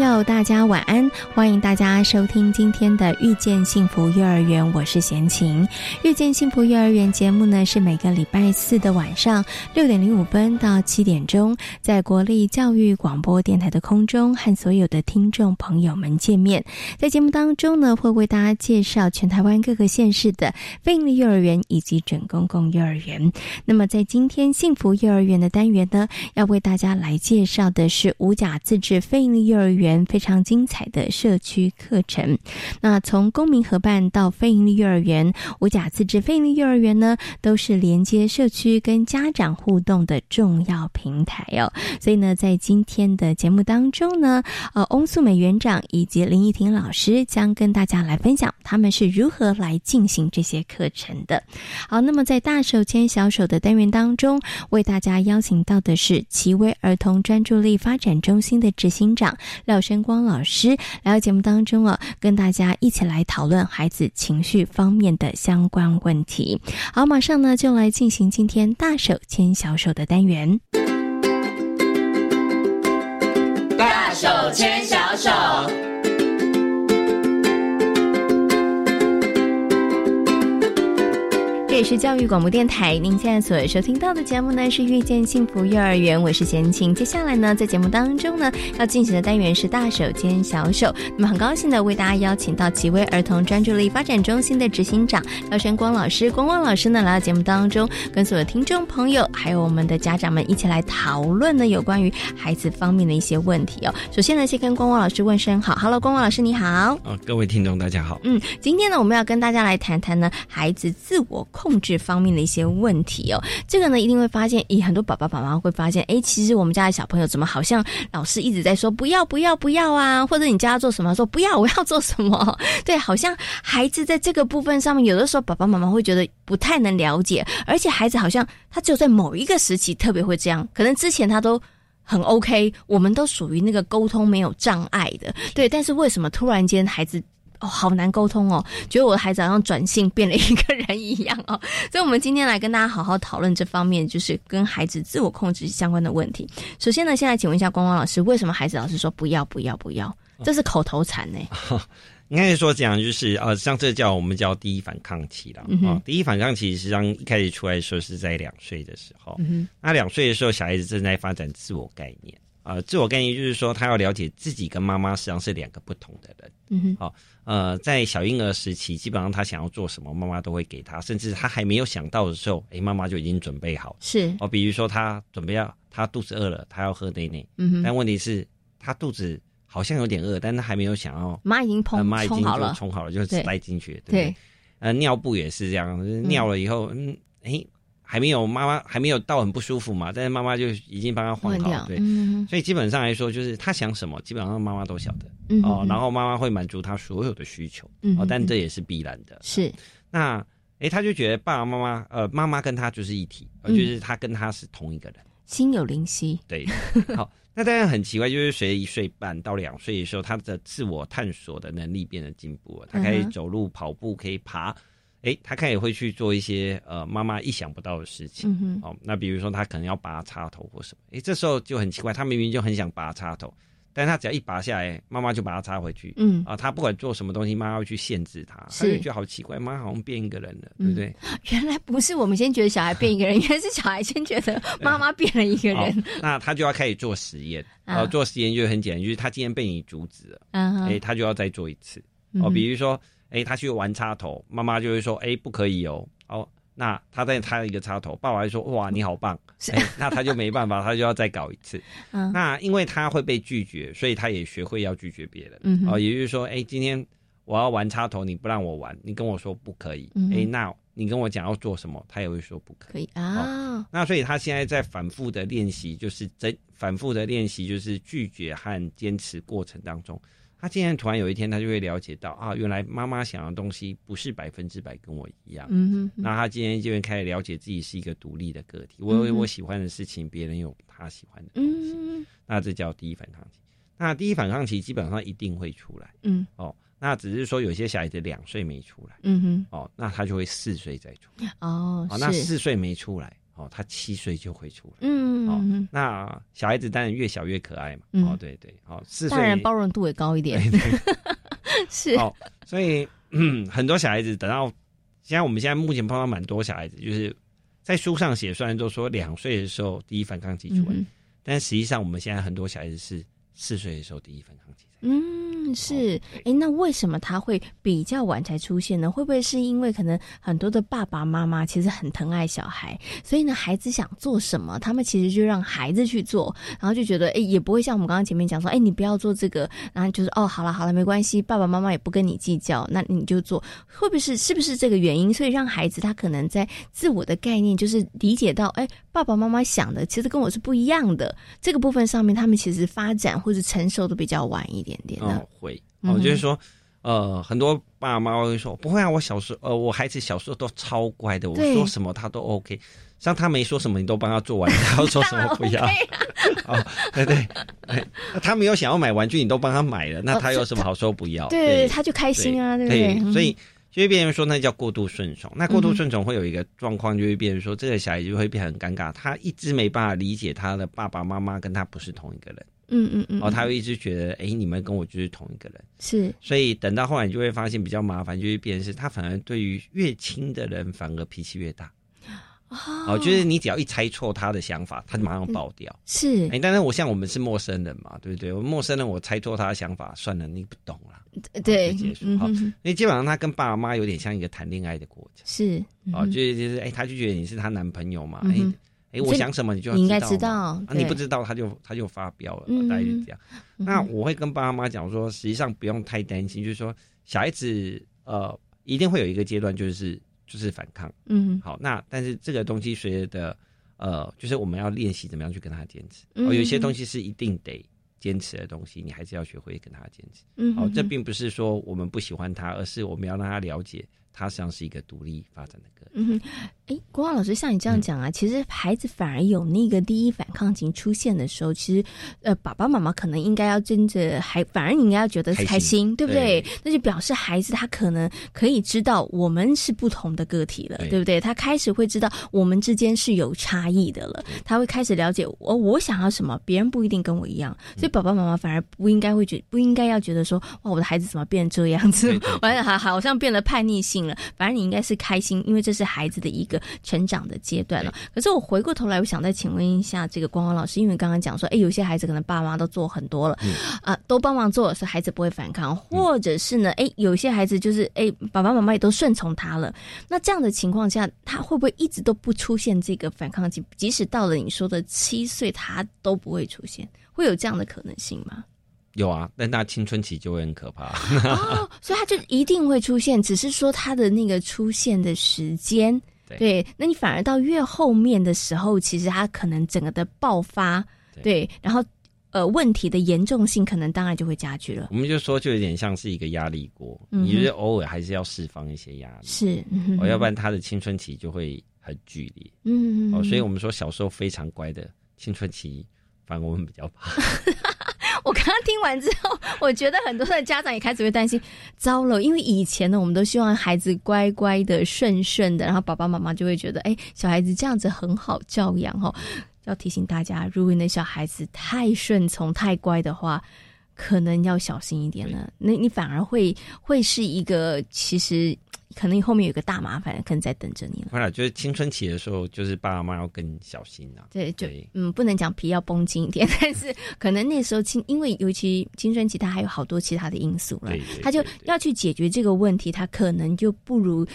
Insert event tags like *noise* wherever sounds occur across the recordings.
友，大家晚安！欢迎大家收听今天的《遇见幸福幼儿园》，我是贤琴。《遇见幸福幼儿园》节目呢，是每个礼拜四的晚上六点零五分到七点钟，在国立教育广播电台的空中和所有的听众朋友们见面。在节目当中呢，会为大家介绍全台湾各个县市的非营利幼儿园以及准公共幼儿园。那么，在今天幸福幼儿园的单元呢，要为大家来介绍的是五甲自治非营利幼儿园。非常精彩的社区课程。那从公民合办到非营利幼儿园，五甲自治非营利幼儿园呢，都是连接社区跟家长互动的重要平台哦。所以呢，在今天的节目当中呢，呃，翁素美园长以及林依婷老师将跟大家来分享他们是如何来进行这些课程的。好，那么在大手牵小手的单元当中，为大家邀请到的是奇威儿童专注力发展中心的执行长。廖生光老师来到节目当中啊，跟大家一起来讨论孩子情绪方面的相关问题。好，马上呢就来进行今天大手牵小手的单元。大手牵小手。是教育广播电台，您现在所收听到的节目呢是遇见幸福幼儿园，我是贤青。接下来呢，在节目当中呢，要进行的单元是大手牵小手。那么很高兴的为大家邀请到奇威儿童专注力发展中心的执行长廖山光老师，光光老师呢来到节目当中，跟所有听众朋友还有我们的家长们一起来讨论呢有关于孩子方面的一些问题哦。首先呢，先跟光光老师问声好，Hello，光光老师你好。哦，各位听众大家好。嗯，今天呢，我们要跟大家来谈谈呢孩子自我控。控制方面的一些问题哦，这个呢一定会发现，咦很多爸爸妈妈会发现，哎，其实我们家的小朋友怎么好像老师一直在说不要不要不要啊，或者你叫他做什么，说不要我要做什么，*laughs* 对，好像孩子在这个部分上面，有的时候爸爸妈妈会觉得不太能了解，而且孩子好像他只有在某一个时期特别会这样，可能之前他都很 OK，我们都属于那个沟通没有障碍的，对，但是为什么突然间孩子？哦，好难沟通哦，觉得我的孩子好像转性变了一个人一样哦，*laughs* 所以，我们今天来跟大家好好讨论这方面，就是跟孩子自我控制相关的问题。首先呢，先来请问一下光光老师，为什么孩子老是说不要不要不要？这是口头禅呢？*laughs* 应该说讲就是呃，像这叫我们叫第一反抗期了啊。第一反抗期实际上一开始出来的时候是在两岁的时候，嗯那两岁的时候，小孩子正在发展自我概念啊，自我概念就是说他要了解自己跟妈妈实际上是两个不同的人。嗯哼，好。呃，在小婴儿时期，基本上他想要做什么，妈妈都会给他，甚至他还没有想到的时候，哎，妈妈就已经准备好。是哦，比如说他准备要，他肚子饿了，他要喝奶奶。嗯哼。但问题是，他肚子好像有点饿，但他还没有想要。妈已经冲妈已经好了，冲好了就塞进去。对。呃，尿布也是这样，尿了以后，嗯，哎。还没有妈妈还没有到很不舒服嘛，但是妈妈就已经帮他换好，对，所以基本上来说，就是他想什么，基本上妈妈都晓得。哦。然后妈妈会满足他所有的需求，哦，但这也是必然的。是。那哎，他就觉得爸爸妈妈呃，妈妈跟他就是一体，就是他跟他是同一个人，心有灵犀。对，好，那当然很奇怪，就是随着一岁半到两岁的时候，他的自我探索的能力变得进步了，他可以走路、跑步，可以爬。哎，他开始会去做一些呃妈妈意想不到的事情，哦，那比如说他可能要拔插头或什么，哎，这时候就很奇怪，他明明就很想拔插头，但是他只要一拔下来，妈妈就把它插回去，嗯，啊，他不管做什么东西，妈妈会去限制他，他就觉得好奇怪，妈好像变一个人了，对不对？原来不是我们先觉得小孩变一个人，*laughs* 原来是小孩先觉得妈妈变了一个人，那他就要开始做实验，*laughs* 呃，做实验就很简单，就是他今天被你阻止了，嗯，哎，他就要再做一次，哦，比如说。哎，他去玩插头，妈妈就会说：“哎，不可以哦。”哦，那他再插一个插头，爸爸就说：“哇，你好棒！”哎，那他就没办法，*laughs* 他就要再搞一次。嗯，那因为他会被拒绝，所以他也学会要拒绝别人。嗯，哦，也就是说，哎，今天我要玩插头，你不让我玩，你跟我说不可以，哎，那你跟我讲要做什么，他也会说不可以啊。那所以他现在在反复的练习，就是在反复的练习，就是拒绝和坚持过程当中。他竟然突然有一天，他就会了解到啊，原来妈妈想要东西不是百分之百跟我一样。嗯哼。那他今天就会开始了解自己是一个独立的个体。我有我喜欢的事情，别人有他喜欢的东西。嗯。那这叫第一反抗期。那第一反抗期基本上一定会出来。嗯。哦，那只是说有些小孩子两岁没出来。嗯哼。哦，那他就会四岁再出。哦。哦，那四岁没出来。哦，他七岁就会出来，嗯，哦，那小孩子当然越小越可爱嘛，哦，对对，哦，四岁，当然包容度也高一点，对对。*laughs* 是，哦，所以嗯，很多小孩子等到现在，我们现在目前碰到蛮多小孩子，就是在书上写，虽然都说两岁的时候第一反抗期出来，但实际上我们现在很多小孩子是四岁的时候第一反抗期。嗯，是，哎，那为什么他会比较晚才出现呢？会不会是因为可能很多的爸爸妈妈其实很疼爱小孩，所以呢，孩子想做什么，他们其实就让孩子去做，然后就觉得，哎，也不会像我们刚刚前面讲说，哎，你不要做这个，然后就是哦，好了好了，没关系，爸爸妈妈也不跟你计较，那你就做，会不会是是不是这个原因？所以让孩子他可能在自我的概念就是理解到，哎，爸爸妈妈想的其实跟我是不一样的，这个部分上面他们其实发展或者成熟的比较晚一点。点点哦，会，我就是说，呃，很多爸爸妈妈会说，不会啊，我小时候，呃，我孩子小时候都超乖的，我说什么他都 OK，像他没说什么，你都帮他做完，他要说什么不要，*laughs* *laughs* 哦，对对，他没有想要买玩具，你都帮他买了，那他有什么好说不要？对，他就开心啊，对不对？所以就会变成说，那叫过度顺从。那过度顺从会有一个状况，就会变成说，这个小孩就会变很尴尬，他一直没办法理解他的爸爸妈妈跟他不是同一个人。嗯嗯嗯，哦，他会一直觉得，哎，你们跟我就是同一个人，是，所以等到后来，你就会发现比较麻烦，就是变成是他反而对于越亲的人，反而脾气越大，哦，就是你只要一猜错他的想法，他就马上爆掉，是，哎，但是我像我们是陌生人嘛，对不对？我陌生人，我猜错他的想法，算了，你不懂了，对，结束，好，因为基本上他跟爸爸妈妈有点像一个谈恋爱的过程，是，哦，就是就是，哎，他就觉得你是他男朋友嘛，哎。哎，我想什么你就应该知道，你不知道他就他就发飙了，大概是这样。那我会跟爸爸妈妈讲说，实际上不用太担心，就是说小孩子呃一定会有一个阶段就是就是反抗，嗯，好，那但是这个东西随着呃就是我们要练习怎么样去跟他坚持，哦，有些东西是一定得坚持的东西，你还是要学会跟他坚持，嗯，好，这并不是说我们不喜欢他，而是我们要让他了解。他实际上是一个独立发展的个人。嗯哼，哎，国华老师，像你这样讲啊，其实孩子反而有那个第一反抗情出现的时候，其实呃，爸爸妈妈可能应该要跟着还，反而你应该要觉得开心，对不对？那就表示孩子他可能可以知道我们是不同的个体了，对。不对？他开始会知道我们之间是有差异的了，他会开始了解我我想要什么，别人不一定跟我一样，所以爸爸妈妈反而不应该会觉不应该要觉得说哇，我的孩子怎么变这样子，完了还好像变得叛逆性。反正你应该是开心，因为这是孩子的一个成长的阶段了。可是我回过头来，我想再请问一下这个光光老师，因为刚刚讲说，哎，有些孩子可能爸妈都做很多了，啊，都帮忙做，所以孩子不会反抗，或者是呢，哎，有些孩子就是哎，爸爸妈妈也都顺从他了。那这样的情况下，他会不会一直都不出现这个反抗期？即使到了你说的七岁，他都不会出现，会有这样的可能性吗？有啊，但他青春期就会很可怕。哦，*laughs* 所以他就一定会出现，只是说他的那个出现的时间，对，那你反而到越后面的时候，其实他可能整个的爆发，对，然后呃问题的严重性可能当然就会加剧了。我们就说，就有点像是一个压力锅，你就是偶尔还是要释放一些压力，是，哦，要不然他的青春期就会很剧烈，嗯，哦，所以我们说小时候非常乖的青春期，反而我们比较怕。*laughs* *laughs* 我刚刚听完之后，我觉得很多的家长也开始会担心，糟了，因为以前呢，我们都希望孩子乖乖的、顺顺的，然后爸爸妈妈就会觉得，哎，小孩子这样子很好教养哈。要提醒大家，如果你的小孩子太顺从、太乖的话，可能要小心一点了。那你反而会会是一个其实。可能你后面有个大麻烦，可能在等着你了。当然，就是青春期的时候，就是爸爸妈妈要更小心啊。对，就嗯，不能讲皮要绷紧一点，*laughs* 但是可能那时候青，因为尤其青春期，他还有好多其他的因素了，他就要去解决这个问题，他可能就不如。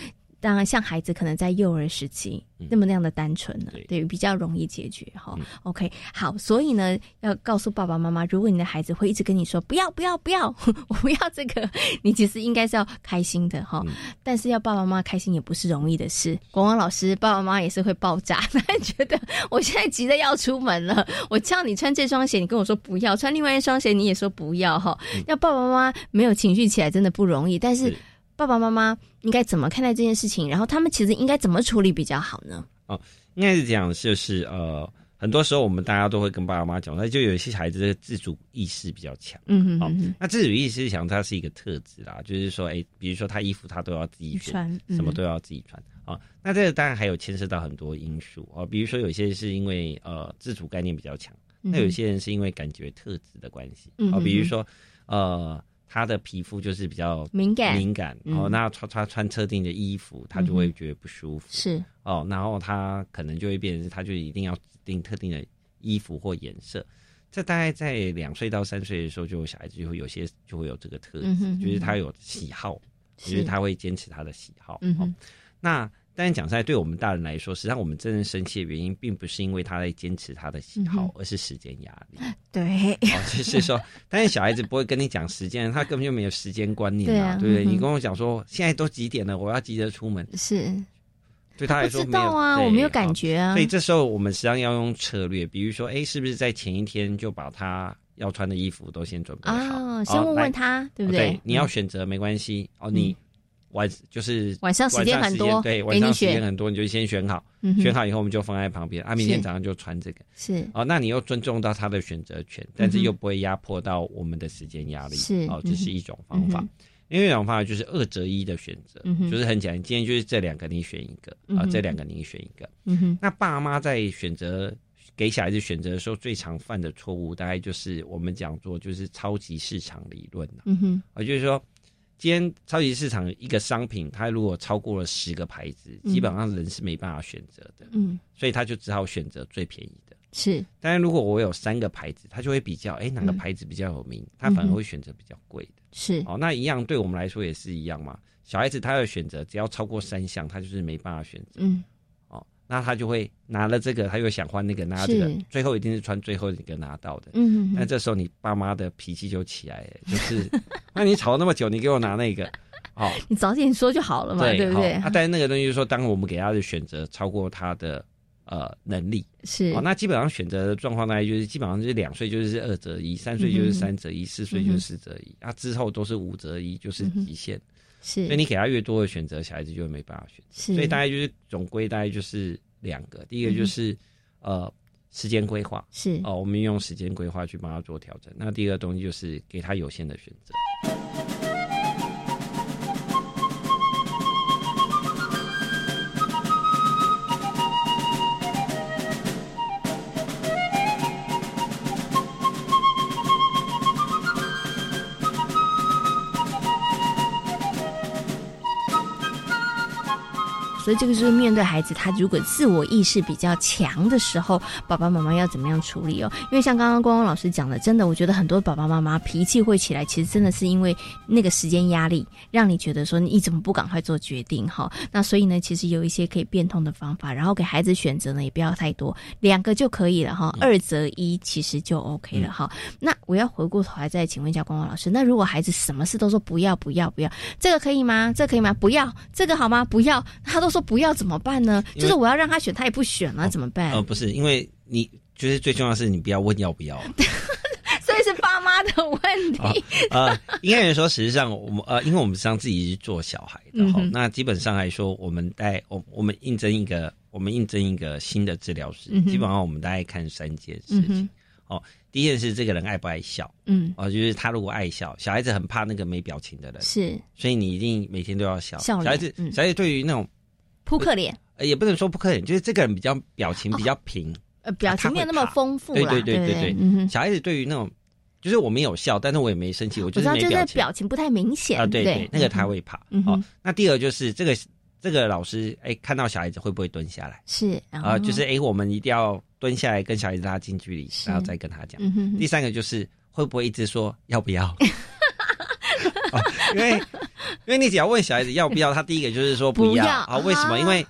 当然像孩子可能在幼儿时期那么那样的单纯了，对，比较容易解决哈。OK，好，所以呢，要告诉爸爸妈妈，如果你的孩子会一直跟你说不要不要不要，*laughs* 我不要这个，你其实应该是要开心的哈。但是要爸爸妈妈开心也不是容易的事。国王老师，爸爸妈妈也是会爆炸，*laughs* 他觉得我现在急着要出门了，我叫你穿这双鞋，你跟我说不要穿另外一双鞋，你也说不要哈。要爸爸妈妈没有情绪起来真的不容易，但是。爸爸妈妈应该怎么看待这件事情？然后他们其实应该怎么处理比较好呢？哦，应该是这样，就是呃，很多时候我们大家都会跟爸爸妈妈讲，那就有一些孩子的自主意识比较强。嗯嗯。好，那自主意识强，它是一个特质啦，就是说，哎，比如说他衣服他都要自己穿，什么都要自己穿啊。那这个当然还有牵涉到很多因素啊，比如说有些是因为呃自主概念比较强，那有些人是因为感觉特质的关系啊，比如说呃。他的皮肤就是比较敏感，敏感哦。那穿穿穿特定的衣服，他就会觉得不舒服。是哦，然后他可能就会变成，他就一定要指定特定的衣服或颜色。这大概在两岁到三岁的时候，就小孩子就会有些就会有这个特质，就是他有喜好，就是他会坚持他的喜好。嗯那。但是讲出来，对我们大人来说，实际上我们真正生气的原因，并不是因为他在坚持他的喜好，而是时间压力。*laughs* 对，哦，就是说，但是小孩子不会跟你讲时间，他根本就没有时间观念嘛，对不对？你跟我讲说，现在都几点了，我要急着出门，是，对他来说没有啊，我没有感觉啊。所以这时候我们实际上要用策略，比如说，哎，是不是在前一天就把他要穿的衣服都先准备好，先问问他，对不对？你要选择没关系哦，你。晚就是晚上时间很多，对，晚上时间很多，你就先选好，选。好以后我们就放在旁边。啊，明天早上就穿这个，是。哦。那你又尊重到他的选择权，但是又不会压迫到我们的时间压力，是哦，这是一种方法。另外一种方法就是二择一的选择，就是很简单，今天就是这两个你选一个啊，这两个你选一个。嗯哼，那爸妈在选择给小孩子选择的时候，最常犯的错误，大概就是我们讲做就是超级市场理论嗯哼，啊，就是说。今天超级市场一个商品，它如果超过了十个牌子，基本上人是没办法选择的。嗯，所以他就只好选择最便宜的。是，但是如果我有三个牌子，他就会比较，哎，哪个牌子比较有名，他反而会选择比较贵的。是，哦，那一样对我们来说也是一样嘛。小孩子他要选择，只要超过三项，他就是没办法选择。嗯。那他就会拿了这个，他又想换那个，拿这个，最后一定是穿最后一个拿到的。嗯，那这时候你爸妈的脾气就起来了，就是，*laughs* 那你吵了那么久，你给我拿那个，*laughs* 哦，你早点说就好了嘛，对不对？啊，但是那个东西就是说，当我们给他的选择超过他的呃能力，是，哦，那基本上选择的状况大概，就是基本上就是两岁就是二择一，三岁就是三择一，四岁就是四择一，啊，之后都是五择一，就是极限。是，所以你给他越多的选择，小孩子就没办法选。择，所以大概就是总归大概就是两个，第一个就是呃时间规划，是哦，我们用时间规划去帮他做调整。那第二个东西就是给他有限的选择。所以这个就是面对孩子，他如果自我意识比较强的时候，爸爸妈妈要怎么样处理哦？因为像刚刚光光老师讲的，真的，我觉得很多爸爸妈妈脾气会起来，其实真的是因为那个时间压力，让你觉得说你怎么不赶快做决定哈？那所以呢，其实有一些可以变通的方法，然后给孩子选择呢，也不要太多，两个就可以了哈，二择一其实就 OK 了哈。那我要回过头来再请问一下光光老师，那如果孩子什么事都说不要不要不要，这个可以吗？这可以吗？不要这个好吗？不要，他都。说不要怎么办呢？就是我要让他选，他也不选了，怎么办？呃，不是，因为你就是最重要的是，你不要问要不要，*laughs* 所以是爸妈的问题。呃，应该来说，实际上我们呃，因为我们实际上自己是做小孩的哈，那基本上来说，我们带我我们应征一个，我们应征一个新的治疗师，基本上我们大概看三件事情。哦，第一件事，这个人爱不爱笑？嗯，哦，就是他如果爱笑，小孩子很怕那个没表情的人，是，所以你一定每天都要笑。小孩子，小孩子对于那种。扑克脸，也不能说扑克脸，就是这个人比较表情比较平，呃，表情没有那么丰富。对对对对对，小孩子对于那种，就是我没有笑，但是我也没生气，我就是没表情，表情不太明显啊。对对，那个他会怕。好，那第二就是这个这个老师，哎，看到小孩子会不会蹲下来？是啊，就是哎，我们一定要蹲下来跟小孩子拉近距离，然后再跟他讲。第三个就是会不会一直说要不要？*laughs* *laughs* 因为因为你只要问小孩子要不要，他第一个就是说不要啊？为什么？因为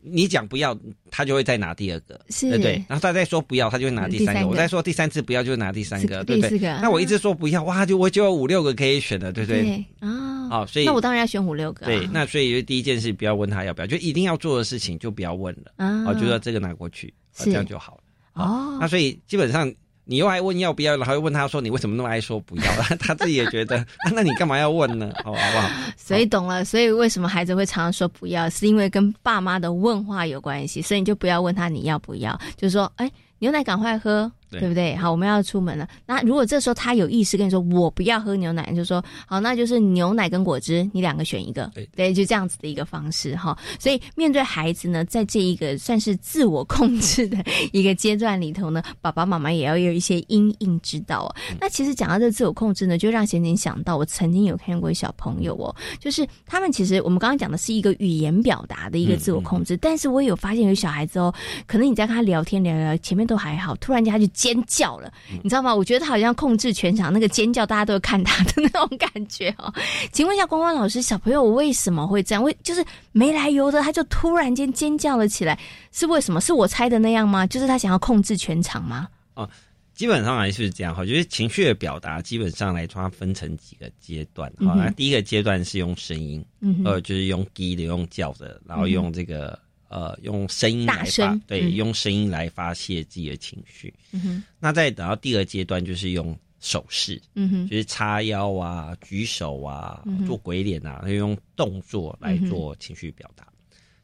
你讲不要，他就会再拿第二个，对不对？然后他再说不要，他就会拿第三个。我再说第三次不要，就拿第三个，对不对？那我一直说不要，哇，就我就有五六个可以选的，对不对？啊，好，所以那我当然要选五六个。对，那所以第一件事不要问他要不要，就一定要做的事情就不要问了。啊，就说这个拿过去，这样就好了。哦，那所以基本上。你又爱问要不要，然后又问他说你为什么那么爱说不要？*laughs* 他自己也觉得，那你干嘛要问呢？好好不好？*laughs* 所以懂了，所以为什么孩子会常常说不要，是因为跟爸妈的问话有关系。所以你就不要问他你要不要，就是说，哎。牛奶赶快喝，对不对？好，我们要出门了。那如果这时候他有意识跟你说我不要喝牛奶，就说好，那就是牛奶跟果汁，你两个选一个。对，就这样子的一个方式哈。所以面对孩子呢，在这一个算是自我控制的一个阶段里头呢，爸爸妈妈也要有一些因应之道。那其实讲到这自我控制呢，就让贤贤想到，我曾经有看过小朋友哦，就是他们其实我们刚刚讲的是一个语言表达的一个自我控制，但是我有发现有小孩子哦，可能你在跟他聊天聊聊，前面。都还好，突然间他就尖叫了，你知道吗？我觉得他好像控制全场，那个尖叫大家都会看他的那种感觉哦。*laughs* 请问一下，光光老师，小朋友为什么会这样？为就是没来由的，他就突然间尖叫了起来，是为什么？是我猜的那样吗？就是他想要控制全场吗？哦，基本上还是这样哈。就是情绪的表达，基本上来说，它分成几个阶段。好，那第一个阶段是用声音，嗯呃，就是用低的，用叫的，然后用这个。呃，用声音来发，对，用声音来发泄自己的情绪。嗯哼，那再等到第二阶段，就是用手势，嗯哼，就是叉腰啊、举手啊、做鬼脸啊，用动作来做情绪表达。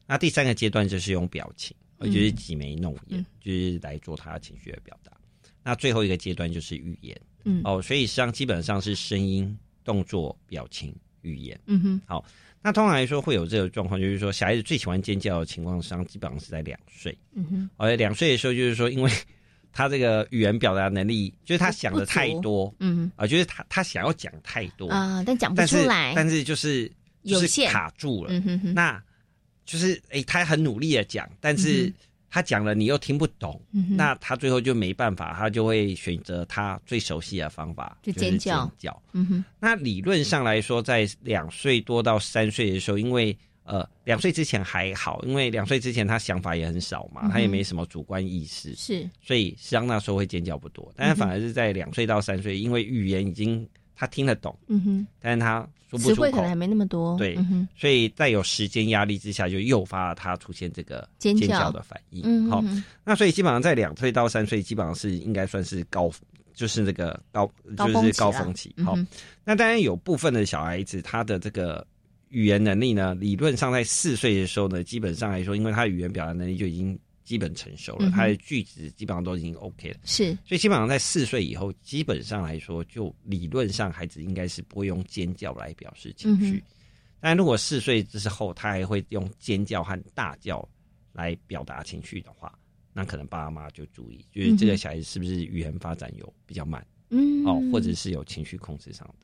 那第三个阶段就是用表情，也就是挤眉弄眼，就是来做他情绪的表达。那最后一个阶段就是语言，嗯，哦，所以实际上基本上是声音、动作、表情、语言。嗯哼，好。那通常来说会有这个状况，就是说小孩子最喜欢尖叫的情况上，基本上是在两岁。嗯哼，而两岁的时候，就是说，因为他这个语言表达能力，就是他想的太多，嗯，啊，就是他他想要讲太多。啊，但讲不出来，但是就是就是卡住了。嗯哼哼，那就是哎，他很努力的讲，但是。他讲了，你又听不懂，那他最后就没办法，他就会选择他最熟悉的方法，就尖叫。叫，嗯哼。那理论上来说，在两岁多到三岁的时候，因为呃，两岁之前还好，因为两岁之前他想法也很少嘛，他也没什么主观意识，是，所以实际上那时候会尖叫不多。但是反而是在两岁到三岁，因为语言已经他听得懂，嗯哼，但是他。词汇可能还没那么多，对，所以在有时间压力之下，就诱发了他出现这个尖叫的反应。好，那所以基本上在两岁到三岁，基本上是应该算是高，就是那个高，就是高峰期。好，那当然有部分的小孩子，他的这个语言能力呢，理论上在四岁的时候呢，基本上来说，因为他语言表达能力就已经。基本成熟了，他的句子基本上都已经 OK 了。是，所以基本上在四岁以后，基本上来说，就理论上孩子应该是不会用尖叫来表示情绪。但如果四岁之后他还会用尖叫和大叫来表达情绪的话，那可能爸妈就注意，就是这个小孩子是不是语言发展有比较慢，嗯，哦，或者是有情绪控制上的。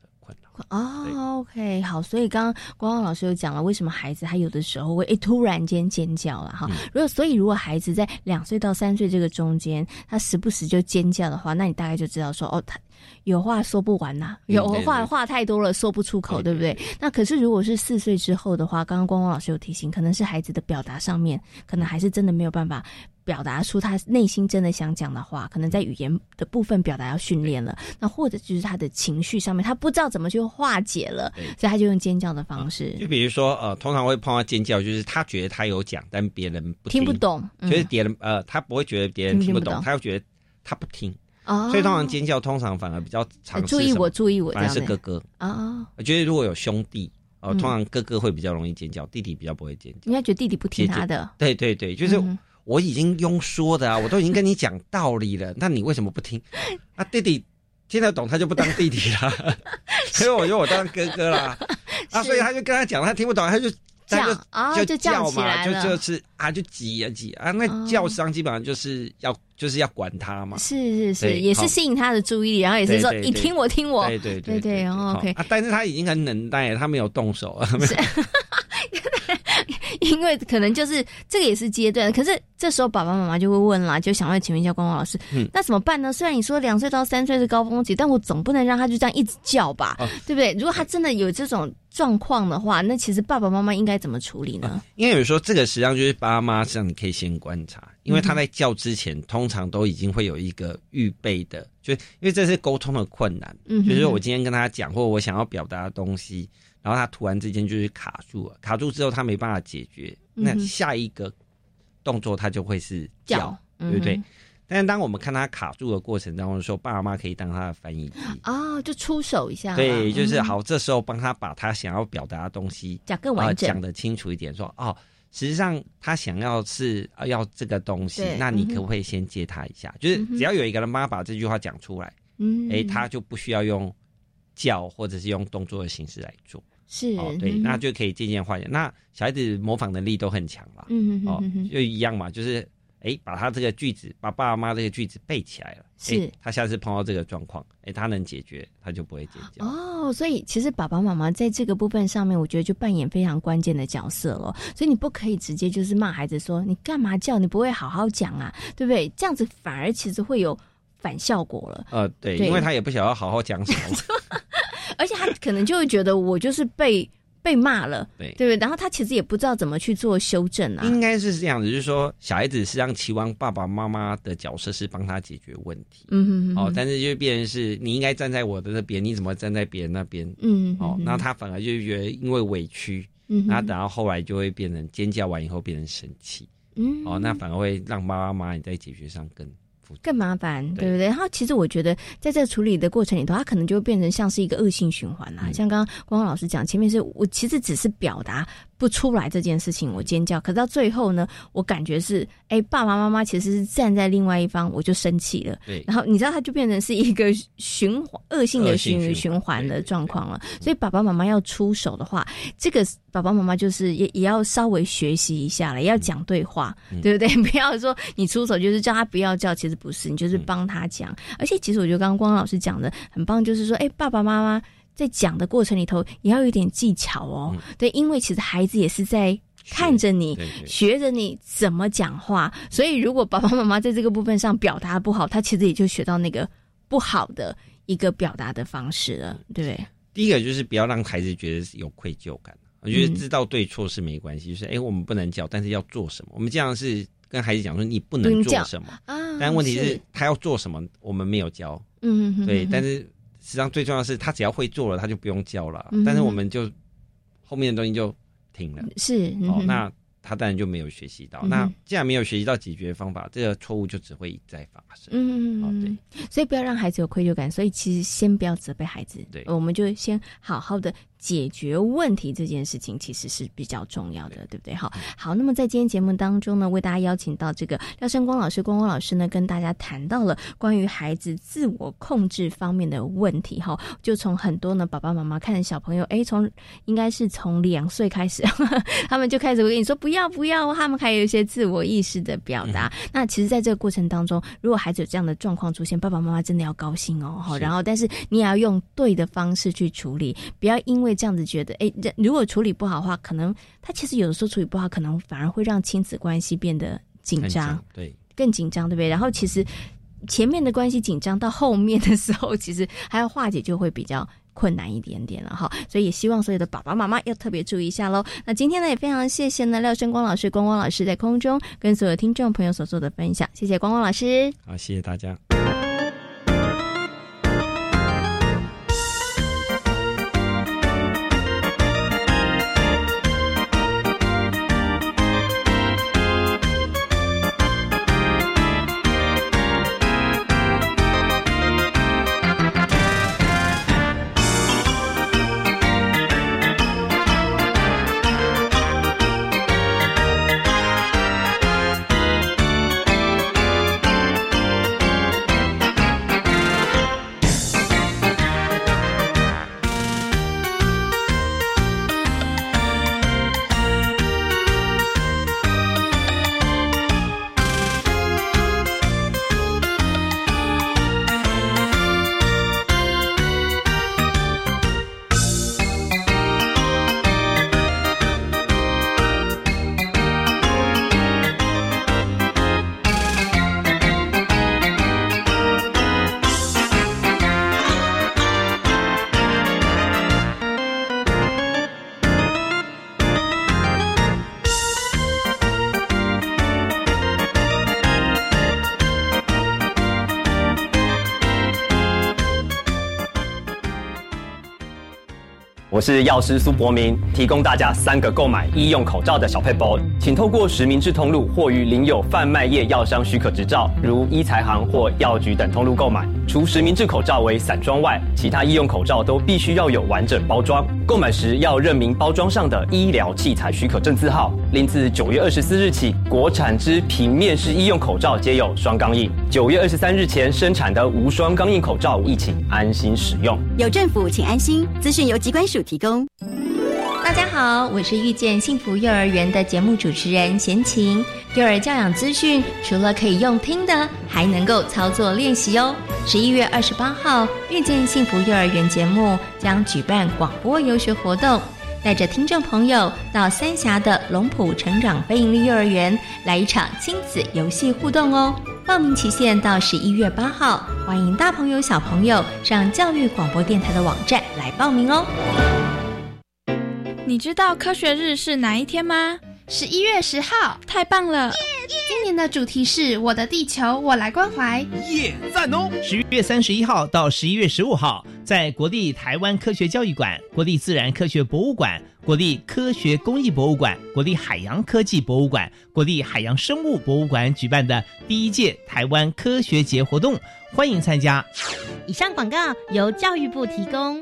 哦，OK，好，所以刚刚光光老师有讲了，为什么孩子他有的时候会诶突然间尖叫了哈？如果所以如果孩子在两岁到三岁这个中间，他时不时就尖叫的话，那你大概就知道说哦，他有话说不完呐，有话话太多了说不出口，对不对？那可是如果是四岁之后的话，刚刚光光老师有提醒，可能是孩子的表达上面，可能还是真的没有办法。表达出他内心真的想讲的话，可能在语言的部分表达要训练了。那或者就是他的情绪上面，他不知道怎么去化解了，所以他就用尖叫的方式。就比如说，呃，通常会碰到尖叫，就是他觉得他有讲，但别人不听不懂，就是别人呃，他不会觉得别人听不懂，他又觉得他不听。哦，所以通常尖叫通常反而比较常注意我，注意我，反而是哥哥啊。我觉得如果有兄弟，哦，通常哥哥会比较容易尖叫，弟弟比较不会尖叫。应该觉得弟弟不听他的。对对对，就是。我已经用说的啊，我都已经跟你讲道理了，*laughs* 那你为什么不听？啊，弟弟听得懂，他就不当弟弟了，*laughs* 所以我就我当哥哥啦。啊，所以他就跟他讲，他听不懂，他就叫啊，就叫嘛，就就是啊，就挤啊挤啊，那叫声基本上就是要就是要管他嘛。是是是，也是吸引他的注意力，然后也是说你听我听我，对对对对，OK。但是他已经很冷淡，他没有动手啊。*laughs* *laughs* 因为可能就是这个也是阶段，可是这时候爸爸妈妈就会问啦，就想要请问一下光光老师，那怎么办呢？虽然你说两岁到三岁是高峰期，但我总不能让他就这样一直叫吧，对不对？如果他真的有这种状况的话，那其实爸爸妈妈应该怎么处理呢？因为有时候这个实际上就是爸妈，实际上你可以先观察，因为他在叫之前，通常都已经会有一个预备的，就因为这是沟通的困难，嗯，就是我今天跟他讲，或我想要表达的东西，然后他突然之间就是卡住了，卡住之后他没办法解决，那下一个动作他就会是叫，对不对？但是当我们看他卡住的过程当中的时候，爸爸妈妈可以当他的翻译机哦，就出手一下。对，就是好，这时候帮他把他想要表达的东西讲更完整，讲的清楚一点。说哦，实际上他想要是要这个东西，那你可不可以先接他一下？就是只要有一个人帮他把这句话讲出来，嗯，哎，他就不需要用叫或者是用动作的形式来做。是哦，对，那就可以渐渐化解。那小孩子模仿能力都很强了，嗯哦，就一样嘛，就是。哎，把他这个句子，把爸爸妈妈这个句子背起来了。是，他下次碰到这个状况，哎，他能解决，他就不会尖叫。哦，所以其实爸爸妈妈在这个部分上面，我觉得就扮演非常关键的角色了。所以你不可以直接就是骂孩子说你干嘛叫，你不会好好讲啊，对不对？这样子反而其实会有反效果了。呃，对，因为他也不想要好好讲什么，*laughs* 而且他可能就会觉得我就是被。*laughs* 被骂了，对对不对？然后他其实也不知道怎么去做修正啊。应该是这样子，就是说小孩子实际上期望爸爸妈妈的角色是帮他解决问题，嗯嗯哦，但是就变成是你应该站在我的这边，你怎么站在别人那边？嗯哦，那他反而就觉得因为委屈，嗯，然后等到后来就会变成尖叫完以后变成生气，嗯哦，那反而会让妈妈妈你在解决上更。更麻烦，对不对？然后其实我觉得，在这处理的过程里头，它可能就会变成像是一个恶性循环啦。像刚刚光光老师讲，前面是我其实只是表达。不出来这件事情，我尖叫。可到最后呢，我感觉是，哎，爸爸妈妈其实是站在另外一方，我就生气了。对。然后你知道，它就变成是一个循环恶性的循循环的状况了。所以爸爸妈妈要出手的话，这个爸爸妈妈就是也也要稍微学习一下了，要讲对话，对不对？*laughs* 不要说你出手就是叫他不要叫，其实不是，你就是帮他讲。而且其实我觉得刚刚光老师讲的很棒，就是说，哎，爸爸妈妈。在讲的过程里头，也要有点技巧哦。对，因为其实孩子也是在看着你，学着你怎么讲话。所以，如果爸爸妈妈在这个部分上表达不好，他其实也就学到那个不好的一个表达的方式了，对不对？第一个就是不要让孩子觉得有愧疚感。我觉得知道对错是没关系，就是哎，我们不能教，但是要做什么？我们这样是跟孩子讲说，你不能做什么啊？但问题是，他要做什么，我们没有教。嗯，对，但是。实际上最重要的是，他只要会做了，他就不用教了。但是我们就后面的东西就停了。是，哦，那他当然就没有学习到。那既然没有学习到解决方法，这个错误就只会一再发生。嗯，哦，对。所以不要让孩子有愧疚感。所以其实先不要责备孩子。对，我们就先好好的。解决问题这件事情其实是比较重要的，对不对？好，好。那么在今天节目当中呢，为大家邀请到这个廖胜光老师，光光老师呢，跟大家谈到了关于孩子自我控制方面的问题。哈，就从很多呢爸爸妈妈看着小朋友，哎，从应该是从两岁开始，*laughs* 他们就开始会跟你说不要不要，他们还有一些自我意识的表达。那其实，在这个过程当中，如果孩子有这样的状况出现，爸爸妈妈真的要高兴哦。好，然后但是你也要用对的方式去处理，不要因为。这样子觉得，哎，如果处理不好的话，可能他其实有的时候处理不好，可能反而会让亲子关系变得紧张，对，更紧张，对不对？然后其实前面的关系紧张，到后面的时候，*laughs* 其实还要化解，就会比较困难一点点了哈。所以也希望所有的爸爸妈妈要特别注意一下喽。那今天呢，也非常谢谢呢廖生光老师、光光老师在空中跟所有听众朋友所做的分享，谢谢光光老师，好，谢谢大家。是药师苏博明，提供大家三个购买医用口罩的小配包，请透过实名制通路或于领有贩卖业药商许可执照，如医材行或药局等通路购买。除实名制口罩为散装外，其他医用口罩都必须要有完整包装。购买时要认明包装上的医疗器材许可证字号。另自九月二十四日起，国产之平面式医用口罩皆有双钢印。九月二十三日前生产的无双钢印口罩，一起安心使用。有政府，请安心。资讯由机关署提供。大家好，我是遇见幸福幼儿园的节目主持人贤琴。幼儿教养资讯除了可以用听的，还能够操作练习哦。十一月二十八号，遇见幸福幼儿园节目将举办广播游学活动，带着听众朋友到三峡的龙浦成长非营利幼儿园来一场亲子游戏互动哦。报名期限到十一月八号，欢迎大朋友小朋友上教育广播电台的网站来报名哦。你知道科学日是哪一天吗？十一月十号，太棒了！今年的主题是我的地球，我来关怀。耶，赞哦！十一月三十一号到十一月十五号，在国立台湾科学教育馆、国立自然科学博物馆、国立科学工艺博物馆、国立海洋科技博物馆、国立海洋生物博物馆举办的第一届台湾科学节活动，欢迎参加。以上广告由教育部提供。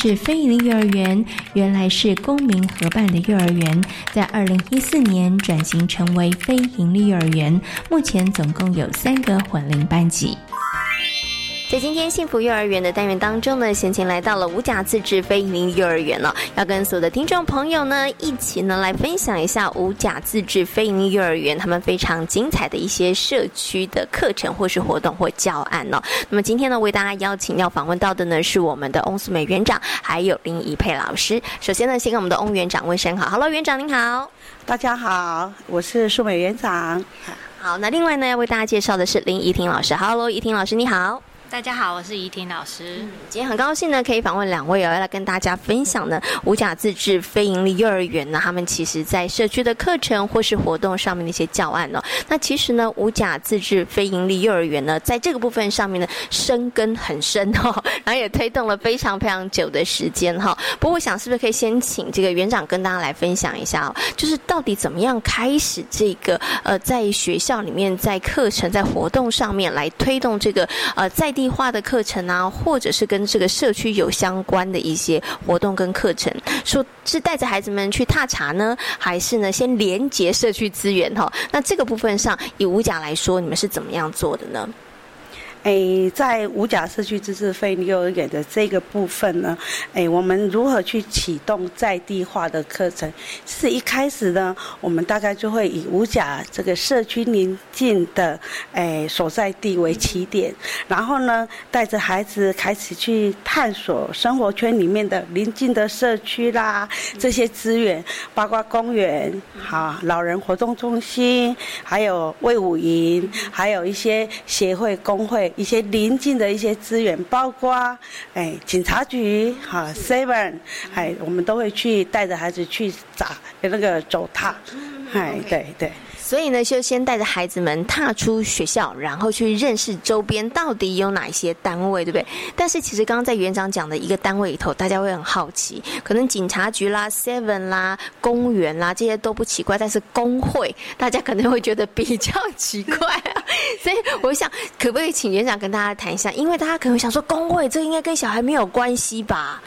是非营利幼儿园原来是公民合办的幼儿园，在二零一四年转型成为非营利幼儿园，目前总共有三个混龄班级。在今天幸福幼儿园的单元当中呢，贤琴来到了五甲自治非营利幼儿园了，要跟所有的听众朋友呢一起呢来分享一下五甲自治非营利幼儿园他们非常精彩的一些社区的课程或是活动或教案哦。那么今天呢，为大家邀请要访问到的呢是我们的翁素美园长，还有林怡佩老师。首先呢，先跟我们的翁园长问声好，Hello，园长您好，大家好，我是素美园长。好，那另外呢，要为大家介绍的是林怡婷老师，Hello，怡婷老师你好。大家好，我是怡婷老师。今天很高兴呢，可以访问两位哦，要来跟大家分享呢五甲自治非营利幼儿园呢，他们其实在社区的课程或是活动上面的一些教案哦。那其实呢，五甲自治非营利幼儿园呢，在这个部分上面呢，深根很深哦，*laughs* 然后也推动了非常非常久的时间哈。不过我想，是不是可以先请这个园长跟大家来分享一下哦，就是到底怎么样开始这个呃，在学校里面，在课程在活动上面来推动这个呃在。地化的课程啊，或者是跟这个社区有相关的一些活动跟课程，说是带着孩子们去踏查呢，还是呢先连接社区资源哈？那这个部分上，以五甲来说，你们是怎么样做的呢？诶，在五甲社区知识费幼儿园的这个部分呢，诶，我们如何去启动在地化的课程？是一开始呢，我们大概就会以五甲这个社区邻近的诶所在地为起点，然后呢，带着孩子开始去探索生活圈里面的邻近的社区啦，这些资源，包括公园、好老人活动中心，还有卫武营，还有一些协会、工会。一些邻近的一些资源，包括哎警察局哈 seven，哎我们都会去带着孩子去找那个走踏，哎对对。所以呢，就先带着孩子们踏出学校，然后去认识周边到底有哪一些单位，对不对？但是其实刚刚在园长讲的一个单位里头，大家会很好奇，可能警察局啦、seven 啦、公园啦这些都不奇怪，但是工会大家可能会觉得比较奇怪啊。*laughs* 所以我想，可不可以请园长跟大家谈一下？因为大家可能会想说，工会这应该跟小孩没有关系吧？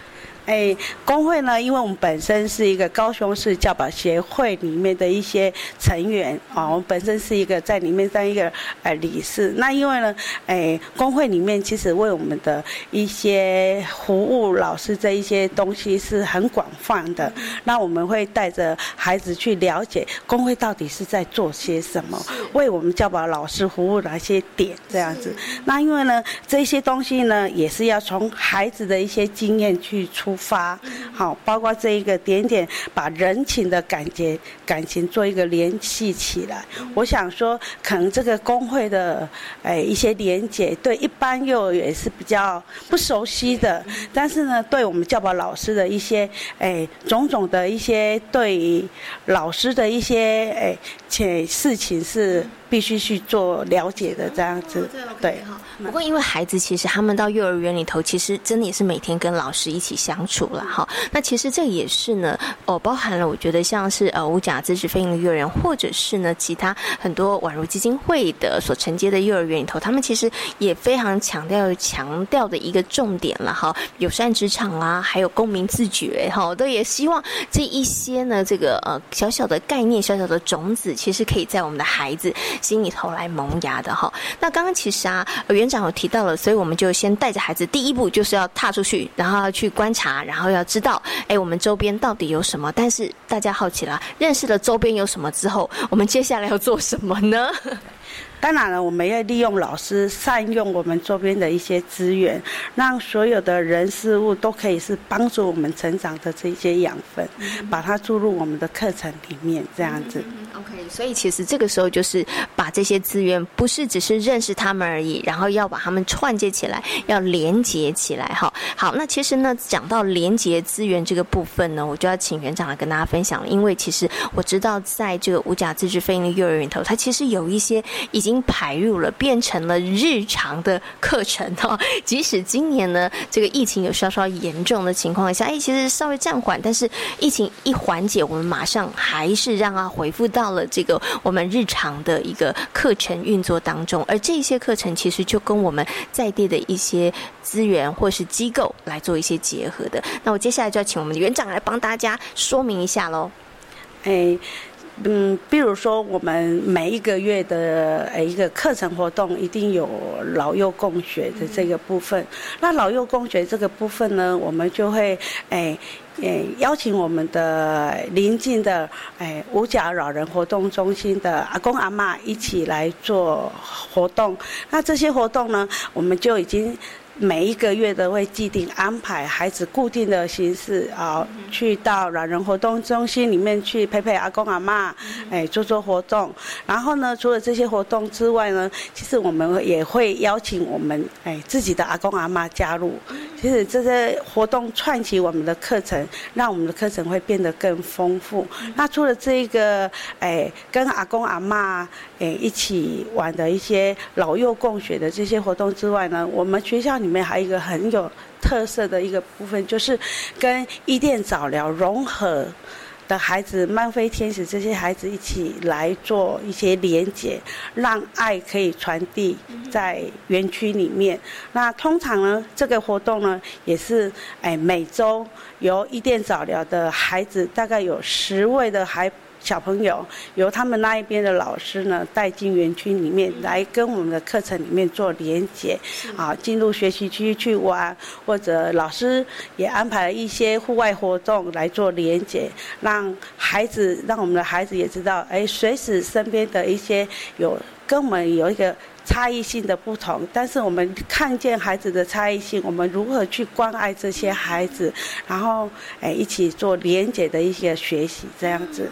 哎，工会呢，因为我们本身是一个高雄市教保协会里面的一些成员啊，我们本身是一个在里面当一个呃理事。那因为呢，哎，工会里面其实为我们的一些服务老师这一些东西是很广泛的。那我们会带着孩子去了解工会到底是在做些什么，为我们教保老师服务哪些点这样子。那因为呢，这些东西呢，也是要从孩子的一些经验去出。发好，包括这一个点点，把人情的感觉、感情做一个联系起来。我想说，可能这个工会的哎一些连结，对一般幼儿园是比较不熟悉的，但是呢，对我们教保老师的一些哎种种的一些对老师的一些哎且事情是。必须去做了解的这样子，对。不过因为孩子其实他们到幼儿园里头，其实真的也是每天跟老师一起相处了哈。那其实这也是呢，哦，包含了我觉得像是呃无甲支持非营利幼儿园，或者是呢其他很多宛如基金会的所承接的幼儿园里头，他们其实也非常强调强调的一个重点了哈，友善职场啊，还有公民自觉哈，都也希望这一些呢这个呃小小的概念、小小的种子，其实可以在我们的孩子。心里头来萌芽的哈，那刚刚其实啊，原长有提到了，所以我们就先带着孩子，第一步就是要踏出去，然后要去观察，然后要知道，哎，我们周边到底有什么？但是大家好奇了，认识了周边有什么之后，我们接下来要做什么呢？*laughs* 当然了，我们要利用老师善用我们周边的一些资源，让所有的人事物都可以是帮助我们成长的这些养分，把它注入我们的课程里面，这样子。OK，所以其实这个时候就是把这些资源，不是只是认识他们而已，然后要把他们串接起来，要连接起来。哈，好，那其实呢，讲到连接资源这个部分呢，我就要请园长来跟大家分享了，因为其实我知道在这个五甲自治非营利幼儿园头，它其实有一些已经。经排入了，变成了日常的课程哈。*laughs* 即使今年呢，这个疫情有稍稍严重的情况下，哎，其实稍微暂缓，但是疫情一缓解，我们马上还是让它恢复到了这个我们日常的一个课程运作当中。而这些课程其实就跟我们在地的一些资源或是机构来做一些结合的。那我接下来就要请我们的园长来帮大家说明一下喽。哎。嗯，比如说我们每一个月的诶一个课程活动，一定有老幼共学的这个部分。那老幼共学这个部分呢，我们就会诶诶邀请我们的邻近的诶五甲老人活动中心的阿公阿妈一起来做活动。那这些活动呢，我们就已经。每一个月都会既定安排孩子固定的形式啊，去到老人活动中心里面去陪陪阿公阿妈，哎，做做活动。然后呢，除了这些活动之外呢，其实我们也会邀请我们哎自己的阿公阿妈加入。其实这些活动串起我们的课程，让我们的课程会变得更丰富。那除了这个哎跟阿公阿妈哎一起玩的一些老幼共学的这些活动之外呢，我们学校里。里面还有一个很有特色的一个部分，就是跟伊甸早疗融合的孩子、漫飞天使这些孩子一起来做一些连接，让爱可以传递在园区里面。那通常呢，这个活动呢，也是哎每周由伊甸早疗的孩子，大概有十位的孩。小朋友由他们那一边的老师呢带进园区里面来跟我们的课程里面做连接，啊，进入学习区去玩，或者老师也安排了一些户外活动来做连接，让孩子让我们的孩子也知道，哎，随时身边的一些有跟我们有一个差异性的不同，但是我们看见孩子的差异性，我们如何去关爱这些孩子，然后哎一起做连接的一些学习，这样子。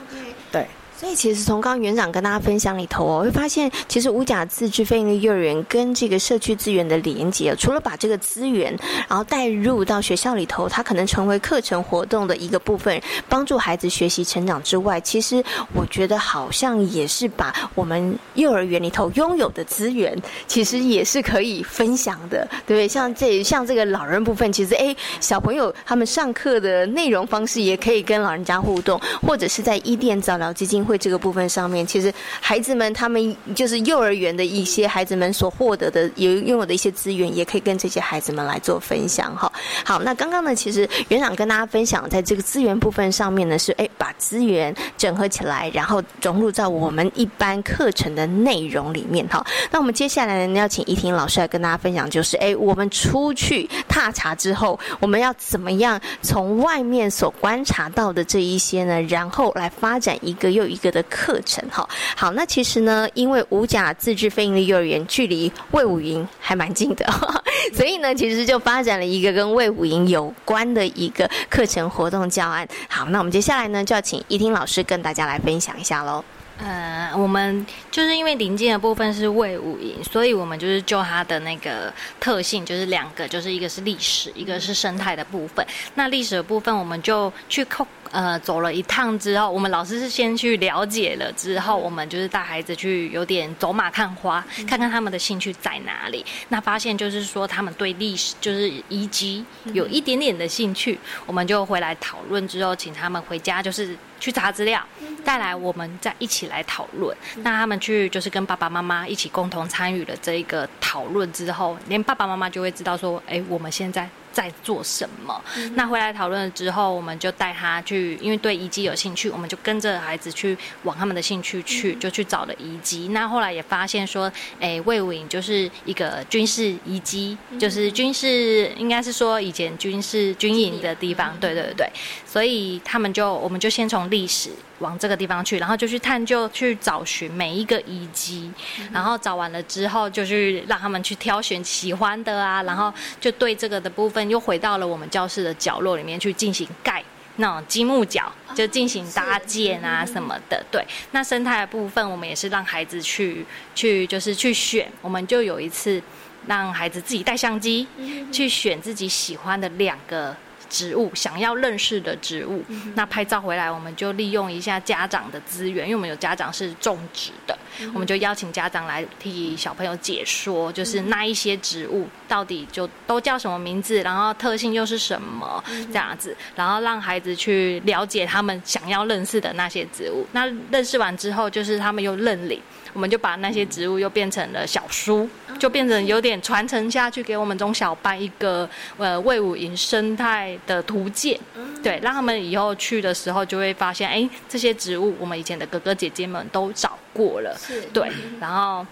所以其实从刚刚园长跟大家分享里头哦，会发现其实五甲自治非营利幼儿园跟这个社区资源的连接，除了把这个资源然后带入到学校里头，它可能成为课程活动的一个部分，帮助孩子学习成长之外，其实我觉得好像也是把我们幼儿园里头拥有的资源，其实也是可以分享的，对不对？像这像这个老人部分，其实哎，小朋友他们上课的内容方式也可以跟老人家互动，或者是在伊甸早疗基金。会这个部分上面，其实孩子们他们就是幼儿园的一些孩子们所获得的有拥有的一些资源，也可以跟这些孩子们来做分享哈。好，那刚刚呢，其实园长跟大家分享，在这个资源部分上面呢，是哎把资源整合起来，然后融入在我们一般课程的内容里面哈。那我们接下来呢，要请怡婷老师来跟大家分享，就是哎我们出去踏查之后，我们要怎么样从外面所观察到的这一些呢，然后来发展一个又一一个的课程哈。好，那其实呢，因为五甲自治非营利幼儿园距离魏武营还蛮近的，*laughs* 所以呢，其实就发展了一个跟魏武营有关的一个课程活动教案。好，那我们接下来呢，就要请怡婷老师跟大家来分享一下喽。呃，我们就是因为临近的部分是魏武营，所以我们就是就它的那个特性，就是两个，就是一个是历史，一个是生态的部分。那历史的部分，我们就去扣。呃，走了一趟之后，我们老师是先去了解了之后，我们就是带孩子去有点走马看花，看看他们的兴趣在哪里。那发现就是说，他们对历史就是遗迹有一点点的兴趣，我们就回来讨论之后，请他们回家就是去查资料，带来我们再一起来讨论。那他们去就是跟爸爸妈妈一起共同参与了这一个讨论之后，连爸爸妈妈就会知道说，哎，我们现在。在做什么？那回来讨论了之后，我们就带他去，因为对遗迹有兴趣，我们就跟着孩子去往他们的兴趣去，就去找了遗迹。那后来也发现说，哎，魏武营就是一个军事遗迹，就是军事，应该是说以前军事军营的地方。对对对对，所以他们就，我们就先从历史。往这个地方去，然后就去探究、去找寻每一个遗迹，然后找完了之后，就去让他们去挑选喜欢的啊，然后就对这个的部分又回到了我们教室的角落里面去进行盖那种积木角，就进行搭建啊什么的。对，那生态的部分我们也是让孩子去去就是去选，我们就有一次让孩子自己带相机去选自己喜欢的两个。植物想要认识的植物，那拍照回来，我们就利用一下家长的资源，因为我们有家长是种植的，我们就邀请家长来替小朋友解说，就是那一些植物到底就都叫什么名字，然后特性又是什么这样子，然后让孩子去了解他们想要认识的那些植物。那认识完之后，就是他们又认领。我们就把那些植物又变成了小书，就变成有点传承下去，给我们中小班一个呃魏武营生态的图鉴，对，让他们以后去的时候就会发现，哎，这些植物我们以前的哥哥姐姐们都找过了，对，然后。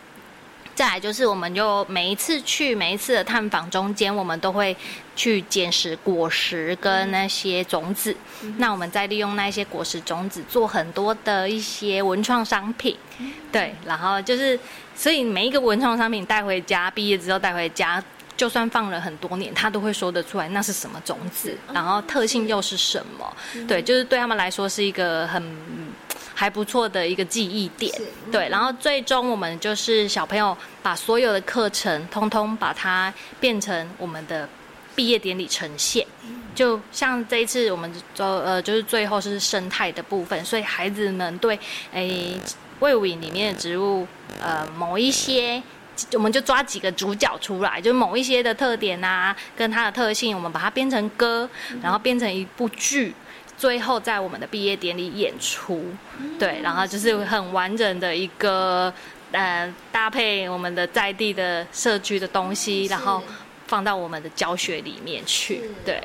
再来就是，我们就每一次去每一次的探访中间，我们都会去捡拾果实跟那些种子。那我们再利用那些果实种子做很多的一些文创商品，对。然后就是，所以每一个文创商品带回家，毕业之后带回家，就算放了很多年，他都会说得出来那是什么种子，然后特性又是什么。对，就是对他们来说是一个很。还不错的一个记忆点，对。然后最终我们就是小朋友把所有的课程通通把它变成我们的毕业典礼呈现。就像这一次我们就呃就是最后是生态的部分，所以孩子们对诶魏武营里面的植物呃某一些，我们就抓几个主角出来，就某一些的特点啊跟它的特性，我们把它编成歌，然后编成一部剧。最后在我们的毕业典礼演出，对，然后就是很完整的一个，呃，搭配我们的在地的社区的东西，然后放到我们的教学里面去，对。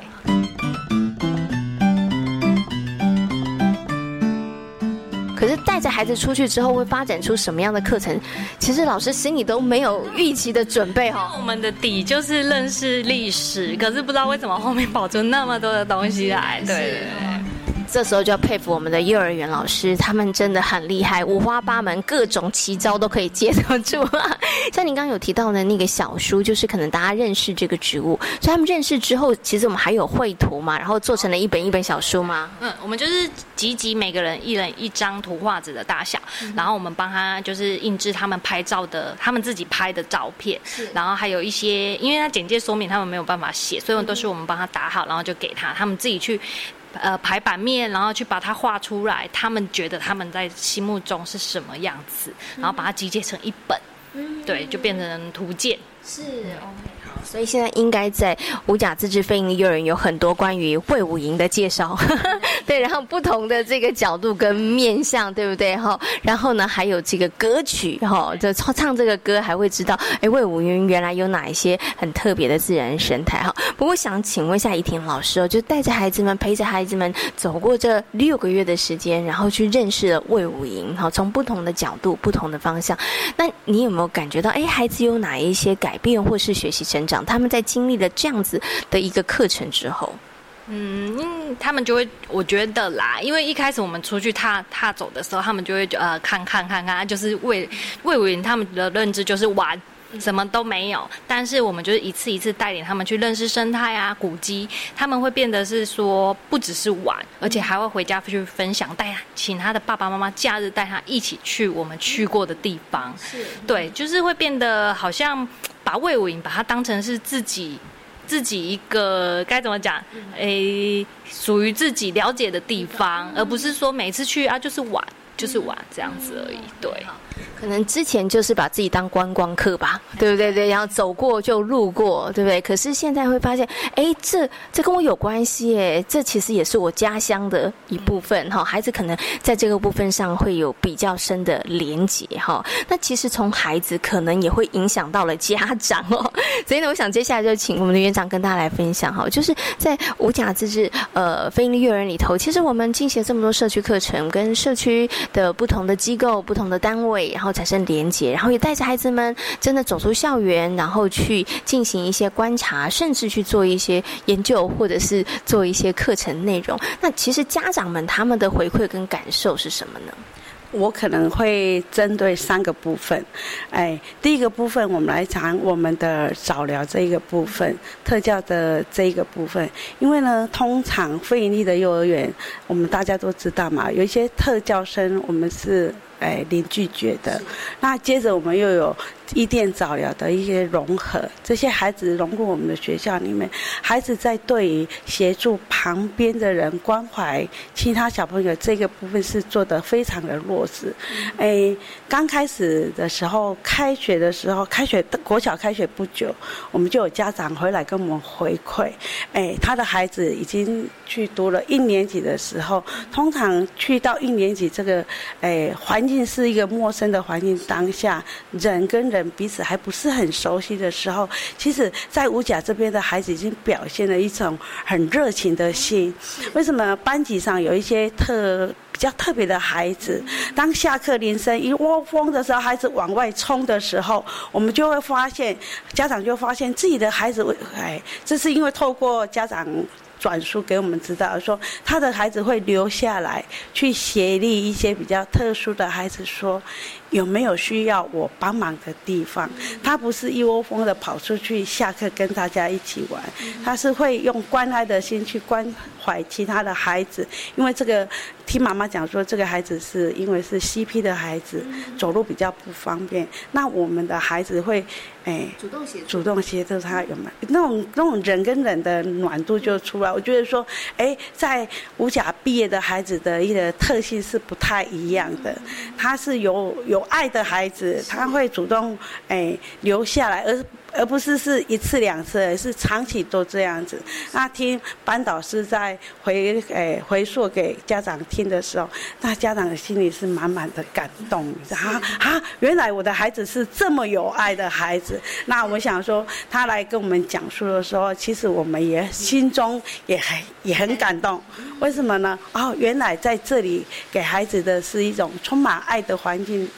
可是带着孩子出去之后，会发展出什么样的课程？其实老师心里都没有预期的准备哈。我们的底就是认识历史，可是不知道为什么后面跑出那么多的东西来，对对对。这时候就要佩服我们的幼儿园老师，他们真的很厉害，五花八门，各种奇招都可以接得住。*laughs* 像您刚刚有提到的那个小书，就是可能大家认识这个植物，所以他们认识之后，其实我们还有绘图嘛，然后做成了一本一本小书吗？嗯，我们就是集集每个人一人一张图画纸的大小，然后我们帮他就是印制他们拍照的，他们自己拍的照片，然后还有一些，因为他简介说明他们没有办法写，所以都是我们帮他打好，然后就给他，他们自己去。呃，排版面，然后去把它画出来，他们觉得他们在心目中是什么样子，然后把它集结成一本，对，就变成图鉴。是。所以现在应该在五甲自治非营利幼儿园有很多关于魏武营的介绍，*laughs* 对，然后不同的这个角度跟面向，对不对哈？然后呢，还有这个歌曲哈，就唱唱这个歌还会知道，哎，魏武营原来有哪一些很特别的自然生态哈。不过想请问一下怡婷老师哦，就带着孩子们陪着孩子们走过这六个月的时间，然后去认识了魏武营哈，从不同的角度、不同的方向，那你有没有感觉到哎，孩子有哪一些改变或是学习成长？他们在经历了这样子的一个课程之后，嗯，他们就会，我觉得啦，因为一开始我们出去踏踏走的时候，他们就会呃看看看看，就是为为为他们的认知就是玩。什么都没有。但是我们就是一次一次带领他们去认识生态啊、古迹，他们会变得是说不只是玩，而且还会回家去分享，带请他的爸爸妈妈假日带他一起去我们去过的地方。是，对，就是会变得好像。把魏武营把它当成是自己自己一个该怎么讲？诶，属于自己了解的地方，而不是说每次去啊就是玩，就是玩这样子而已。对。可能之前就是把自己当观光客吧，对不对？对，然后走过就路过，对不对？可是现在会发现，哎，这这跟我有关系，哎，这其实也是我家乡的一部分，哈。孩子可能在这个部分上会有比较深的连结，哈。那其实从孩子可能也会影响到了家长哦。*laughs* 所以呢，我想接下来就请我们的园长跟大家来分享，哈，就是在五甲自治呃非营利幼儿园里头，其实我们进行了这么多社区课程，跟社区的不同的机构、不同的单位，然后。产生连结，然后也带着孩子们真的走出校园，然后去进行一些观察，甚至去做一些研究，或者是做一些课程内容。那其实家长们他们的回馈跟感受是什么呢？我可能会针对三个部分，哎，第一个部分我们来讲我们的早疗这一个部分，特教的这一个部分，因为呢，通常非盈利的幼儿园，我们大家都知道嘛，有一些特教生，我们是。哎，零拒绝的。那接着我们又有伊甸早疗的一些融合，这些孩子融入我们的学校里面，孩子在对于协助旁边的人关怀其他小朋友这个部分是做的非常的落实。哎，刚开始的时候，开学的时候，开学国小开学不久，我们就有家长回来跟我们回馈，哎，他的孩子已经去读了一年级的时候，通常去到一年级这个哎环境。是一个陌生的环境，当下人跟人彼此还不是很熟悉的时候，其实，在五甲这边的孩子已经表现了一种很热情的心。为什么班级上有一些特比较特别的孩子，当下课铃声一窝蜂的时候，孩子往外冲的时候，我们就会发现，家长就发现自己的孩子，哎，这是因为透过家长。转述给我们知道，说他的孩子会留下来去协力一些比较特殊的孩子，说。有没有需要我帮忙的地方？他不是一窝蜂的跑出去下课跟大家一起玩，他是会用关爱的心去关怀其他的孩子。因为这个听妈妈讲说，这个孩子是因为是 CP 的孩子，走路比较不方便。那我们的孩子会哎主动协主动协助他，有没有那种那种人跟人的暖度就出来？我觉得说，哎，在五甲毕业的孩子的一个特性是不太一样的，他是有有。爱的孩子，他会主动哎留下来，而而不是是一次两次，而是长期都这样子。那听班导师在回哎回溯给家长听的时候，那家长的心里是满满的感动啊啊！原来我的孩子是这么有爱的孩子。那我想说，他来跟我们讲述的时候，其实我们也心中也很也很感动。为什么呢？哦，原来在这里给孩子的是一种充满爱的环境。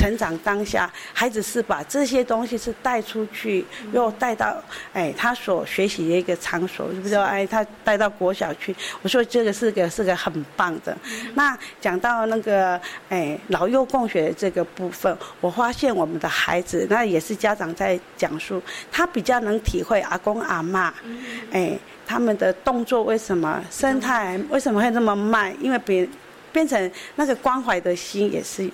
成长当下，孩子是把这些东西是带出去，又带到哎他所学习的一个场所，是不是？哎，他带到国小去。我说这个是个是个很棒的。那讲到那个哎老幼共学这个部分，我发现我们的孩子，那也是家长在讲述，他比较能体会阿公阿妈，哎他们的动作为什么生态为什么会那么慢？因为别变成那个关怀的心也是。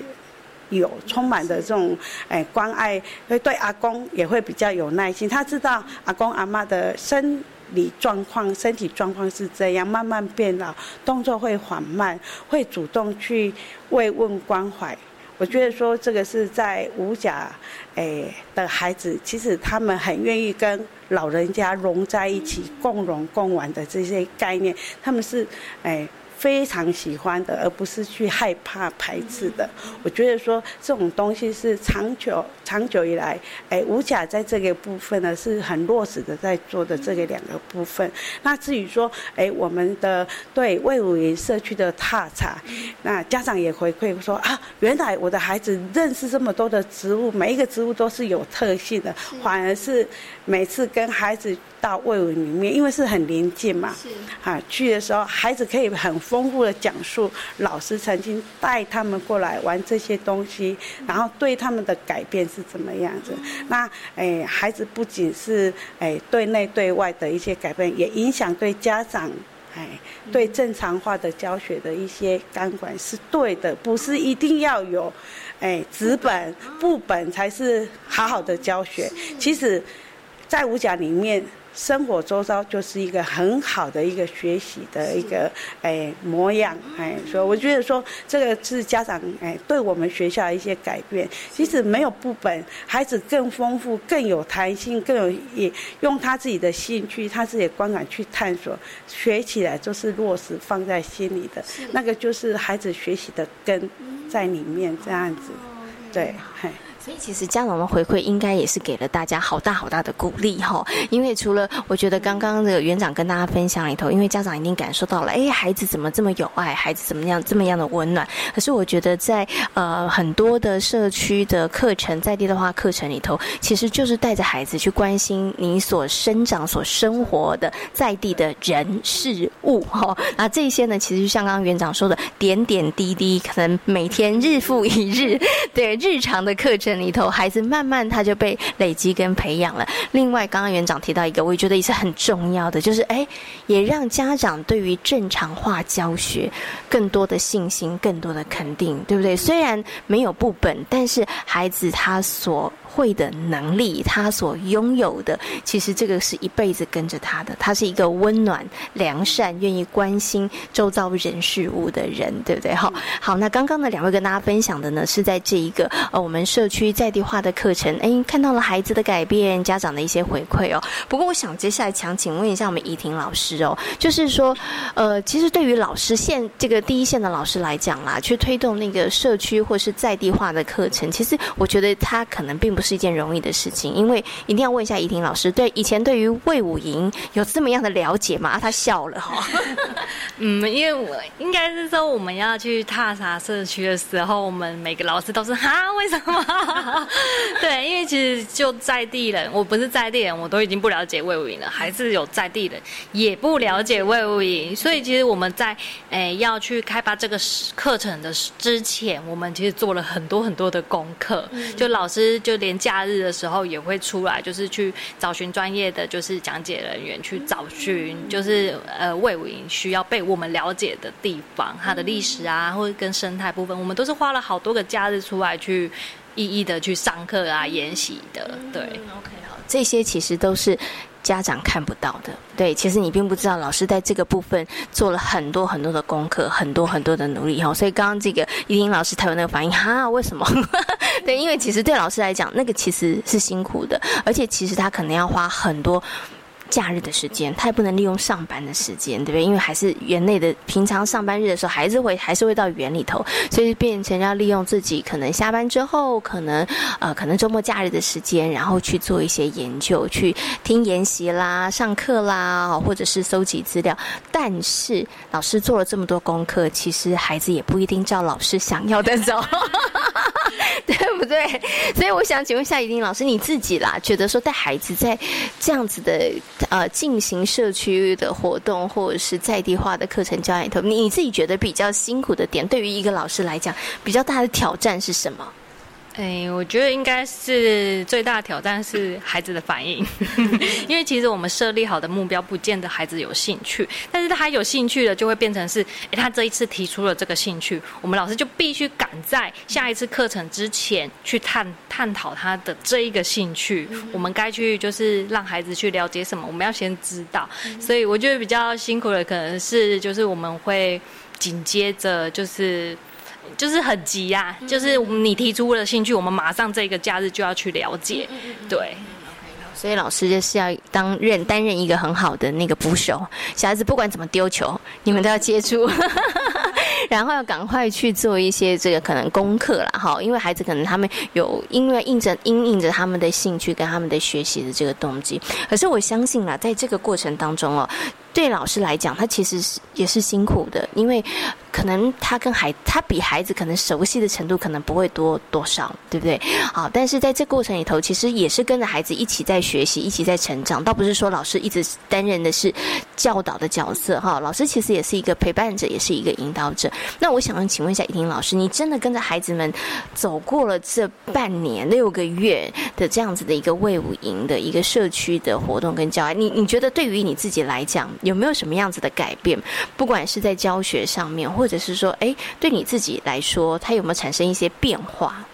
有充满的这种哎关爱，会对阿公也会比较有耐心。他知道阿公阿妈的生理状况、身体状况是这样，慢慢变老，动作会缓慢，会主动去慰问关怀。我觉得说这个是在五甲，诶的孩子，其实他们很愿意跟老人家融在一起，共融共玩的这些概念，他们是诶。非常喜欢的，而不是去害怕排斥的。我觉得说这种东西是长久、长久以来，哎，五甲在这个部分呢是很落实的在做的这个两个部分。那至于说，哎，我们的对魏武营社区的踏查，那家长也回馈说啊，原来我的孩子认识这么多的植物，每一个植物都是有特性的，反而是每次跟孩子。到魏文里面，因为是很临近嘛，是啊，去的时候孩子可以很丰富的讲述老师曾经带他们过来玩这些东西，然后对他们的改变是怎么样子。那诶，孩子不仅是诶对内对外的一些改变，也影响对家长哎对正常化的教学的一些监管是对的，不是一定要有哎纸本、副本才是好好的教学。其实，在五甲里面。生活周遭就是一个很好的一个学习的一个哎模样，哎，所以我觉得说这个是家长哎对我们学校一些改变。其实没有部本，孩子更丰富、更有弹性、更有也用他自己的兴趣、他自己的观感去探索，学起来就是落实放在心里的，那个就是孩子学习的根在里面这样子，对，嘿。所以其实家长的回馈应该也是给了大家好大好大的鼓励哈，因为除了我觉得刚刚的园长跟大家分享里头，因为家长一定感受到了，哎，孩子怎么这么有爱，孩子怎么样这么样的温暖。可是我觉得在呃很多的社区的课程在地的话课程里头，其实就是带着孩子去关心你所生长、所生活的在地的人事物哈。那这些呢，其实就像刚刚园长说的，点点滴滴，可能每天日复一日，对日常的课程。里头孩子慢慢他就被累积跟培养了。另外，刚刚园长提到一个，我也觉得也是很重要的，就是哎，也让家长对于正常化教学更多的信心，更多的肯定，对不对？虽然没有部本，但是孩子他所。会的能力，他所拥有的，其实这个是一辈子跟着他的。他是一个温暖、良善、愿意关心周遭人事物的人，对不对？好，好。那刚刚呢两位跟大家分享的呢，是在这一个呃我们社区在地化的课程，哎，看到了孩子的改变，家长的一些回馈哦。不过，我想接下来想请问一下我们怡婷老师哦，就是说，呃，其实对于老师现这个第一线的老师来讲啦，去推动那个社区或是在地化的课程，其实我觉得他可能并不是。是一件容易的事情，因为一定要问一下怡婷老师，对以前对于魏武营有这么样的了解吗？他笑了哈。*laughs* 嗯，因为我应该是说我们要去踏查社区的时候，我们每个老师都是哈，为什么？*laughs* 对，因为其实就在地人，我不是在地人，我都已经不了解魏武营了，还是有在地人也不了解魏武营，所以其实我们在诶要去开发这个课程的之前，我们其实做了很多很多的功课，就老师就连。假日的时候也会出来，就是去找寻专业的，就是讲解人员去找寻，就是呃魏武营需要被我们了解的地方，它的历史啊，或者跟生态部分，我们都是花了好多个假日出来去一一的去上课啊、研习的。对，OK，好，这些其实都是。家长看不到的，对，其实你并不知道，老师在这个部分做了很多很多的功课，很多很多的努力哈。所以刚刚这个依林老师他有那个反应，哈，为什么？*laughs* 对，因为其实对老师来讲，那个其实是辛苦的，而且其实他可能要花很多。假日的时间，他也不能利用上班的时间，对不对？因为还是园内的平常上班日的时候，还是会还是会到园里头，所以变成要利用自己可能下班之后，可能呃，可能周末假日的时间，然后去做一些研究，去听研习啦、上课啦，或者是搜集资料。但是老师做了这么多功课，其实孩子也不一定照老师想要的走，不对？*laughs* 所以我想请问一下，怡丁老师，你自己啦，觉得说带孩子在这样子的。呃，进行社区的活动或者是在地化的课程教里头，你你自己觉得比较辛苦的点，对于一个老师来讲，比较大的挑战是什么？哎，我觉得应该是最大的挑战是孩子的反应，*laughs* 因为其实我们设立好的目标不见得孩子有兴趣，但是他有兴趣的就会变成是，哎，他这一次提出了这个兴趣，我们老师就必须赶在下一次课程之前去探探讨他的这一个兴趣，我们该去就是让孩子去了解什么，我们要先知道，所以我觉得比较辛苦的可能是就是我们会紧接着就是。就是很急呀，就是你提出了兴趣，我们马上这个假日就要去了解，对。所以老师就是要当任担任一个很好的那个捕手，小孩子不管怎么丢球，你们都要接住，*laughs* 然后要赶快去做一些这个可能功课了哈，因为孩子可能他们有因为印着因应着他们的兴趣跟他们的学习的这个动机，可是我相信啦，在这个过程当中哦。对老师来讲，他其实是也是辛苦的，因为可能他跟孩他比孩子可能熟悉的程度可能不会多多少，对不对？好，但是在这过程里头，其实也是跟着孩子一起在学习，一起在成长，倒不是说老师一直担任的是教导的角色哈。老师其实也是一个陪伴者，也是一个引导者。那我想请问一下怡婷老师，你真的跟着孩子们走过了这半年六个月的这样子的一个魏武营的一个社区的活动跟教育，你你觉得对于你自己来讲？有没有什么样子的改变？不管是在教学上面，或者是说，哎，对你自己来说，它有没有产生一些变化？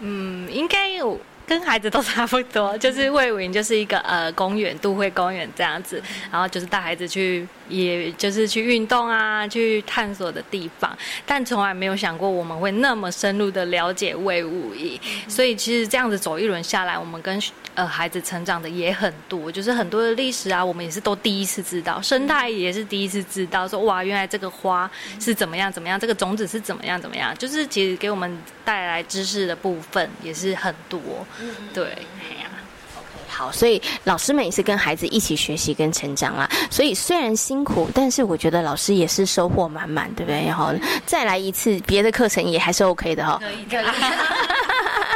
嗯，应该有。跟孩子都差不多，*laughs* 就是魏武营就是一个呃公园，都会公园这样子，然后就是带孩子去，也就是去运动啊，去探索的地方，但从来没有想过我们会那么深入的了解魏武营，所以其实这样子走一轮下来，我们跟呃孩子成长的也很多，就是很多的历史啊，我们也是都第一次知道，生态也是第一次知道，说哇，原来这个花是怎么样怎么样，这个种子是怎么样怎么样，就是其实给我们带来知识的部分也是很多。对，哎呀好，所以老师们也是跟孩子一起学习跟成长啦。所以虽然辛苦，但是我觉得老师也是收获满满，对不对？然后再来一次别的课程也还是 OK 的哈。可以，可以。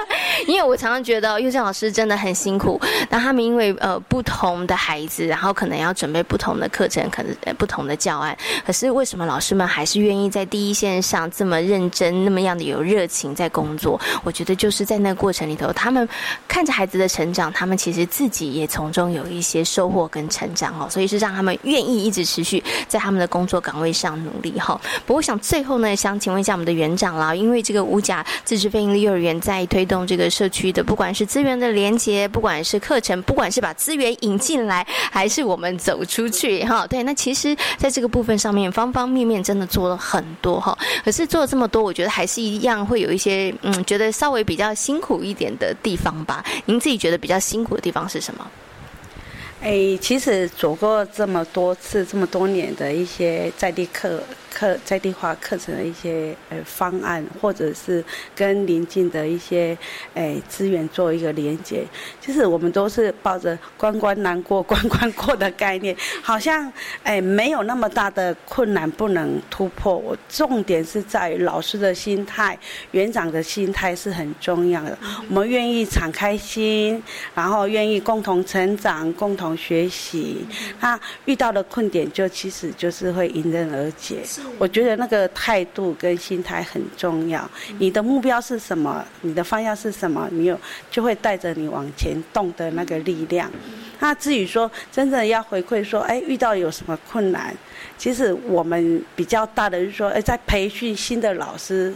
*laughs* 因为我常常觉得幼教老师真的很辛苦，那他们因为呃不同的孩子，然后可能要准备不同的课程，可能不同的教案。可是为什么老师们还是愿意在第一线上这么认真，那么样的有热情在工作？我觉得就是在那个过程里头，他们看着孩子的成长，他们其实自己也从中有一些收获跟成长哦，所以是让他们愿意一直持续在他们的工作岗位上努力哈。不过想最后呢，想请问一下我们的园长啦，因为这个五甲自治非营利幼儿园在推推动这个。社区的，不管是资源的连接，不管是课程，不管是把资源引进来，还是我们走出去，哈，对，那其实在这个部分上面，方方面面真的做了很多，哈。可是做了这么多，我觉得还是一样会有一些，嗯，觉得稍微比较辛苦一点的地方吧。您自己觉得比较辛苦的地方是什么？哎，其实走过这么多次、这么多年的一些在地课。课在地化课程的一些呃方案，或者是跟邻近的一些诶资源做一个连接，就是我们都是抱着关关难过关关过的概念，好像诶没有那么大的困难不能突破。我重点是在于老师的心态，园长的心态是很重要的。我们愿意敞开心，然后愿意共同成长、共同学习。那遇到的困点就其实就是会迎刃而解。我觉得那个态度跟心态很重要。你的目标是什么？你的方向是什么？你有就会带着你往前动的那个力量。那至于说真正要回馈说，哎，遇到有什么困难，其实我们比较大的就是说，哎，在培训新的老师。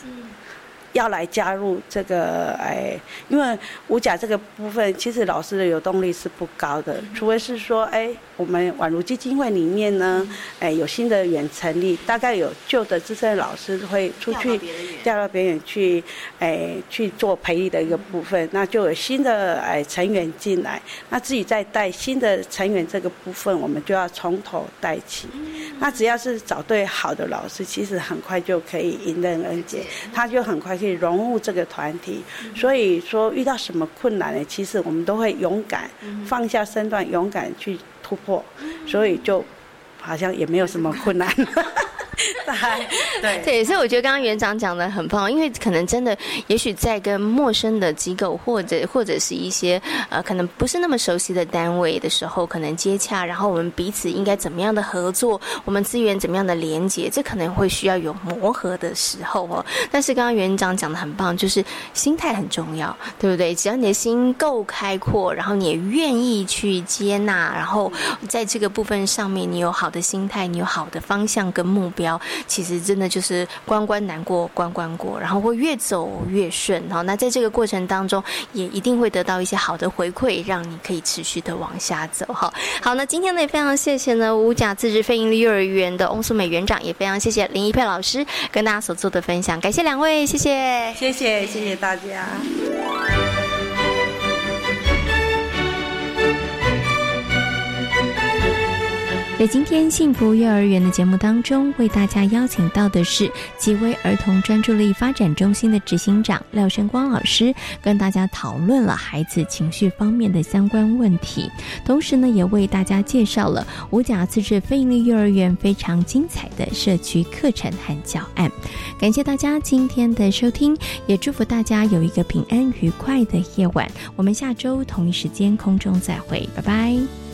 要来加入这个哎，因为五甲这个部分，其实老师的流动力是不高的，除非是说哎，我们宛如基金会里面呢，哎有新的远成立，大概有旧的资深老师会出去调到别人去，哎去做培育的一个部分，那就有新的哎成员进来，那自己再带新的成员这个部分，我们就要从头带起。那只要是找对好的老师，其实很快就可以迎刃而解，他就很快可以融入这个团体。所以说遇到什么困难呢？其实我们都会勇敢放下身段，勇敢去突破，所以就好像也没有什么困难。*laughs* *laughs* 对对，所以我觉得刚刚园长讲的很棒，因为可能真的，也许在跟陌生的机构或者或者是一些呃，可能不是那么熟悉的单位的时候，可能接洽，然后我们彼此应该怎么样的合作，我们资源怎么样的连接，这可能会需要有磨合的时候哦。但是刚刚园长讲的很棒，就是心态很重要，对不对？只要你的心够开阔，然后你也愿意去接纳，然后在这个部分上面，你有好的心态，你有好的方向跟目标。其实真的就是关关难过关关过，然后会越走越顺哈。那在这个过程当中，也一定会得到一些好的回馈，让你可以持续的往下走哈。好，那今天呢也非常谢谢呢五甲自治非营利幼儿园的翁素美园长，也非常谢谢林一佩老师跟大家所做的分享，感谢两位，谢谢，谢谢，谢谢大家。在今天幸福幼儿园的节目当中，为大家邀请到的是极微儿童专注力发展中心的执行长廖生光老师，跟大家讨论了孩子情绪方面的相关问题，同时呢，也为大家介绍了五甲自治非营利幼儿园非常精彩的社区课程和教案。感谢大家今天的收听，也祝福大家有一个平安愉快的夜晚。我们下周同一时间空中再会，拜拜。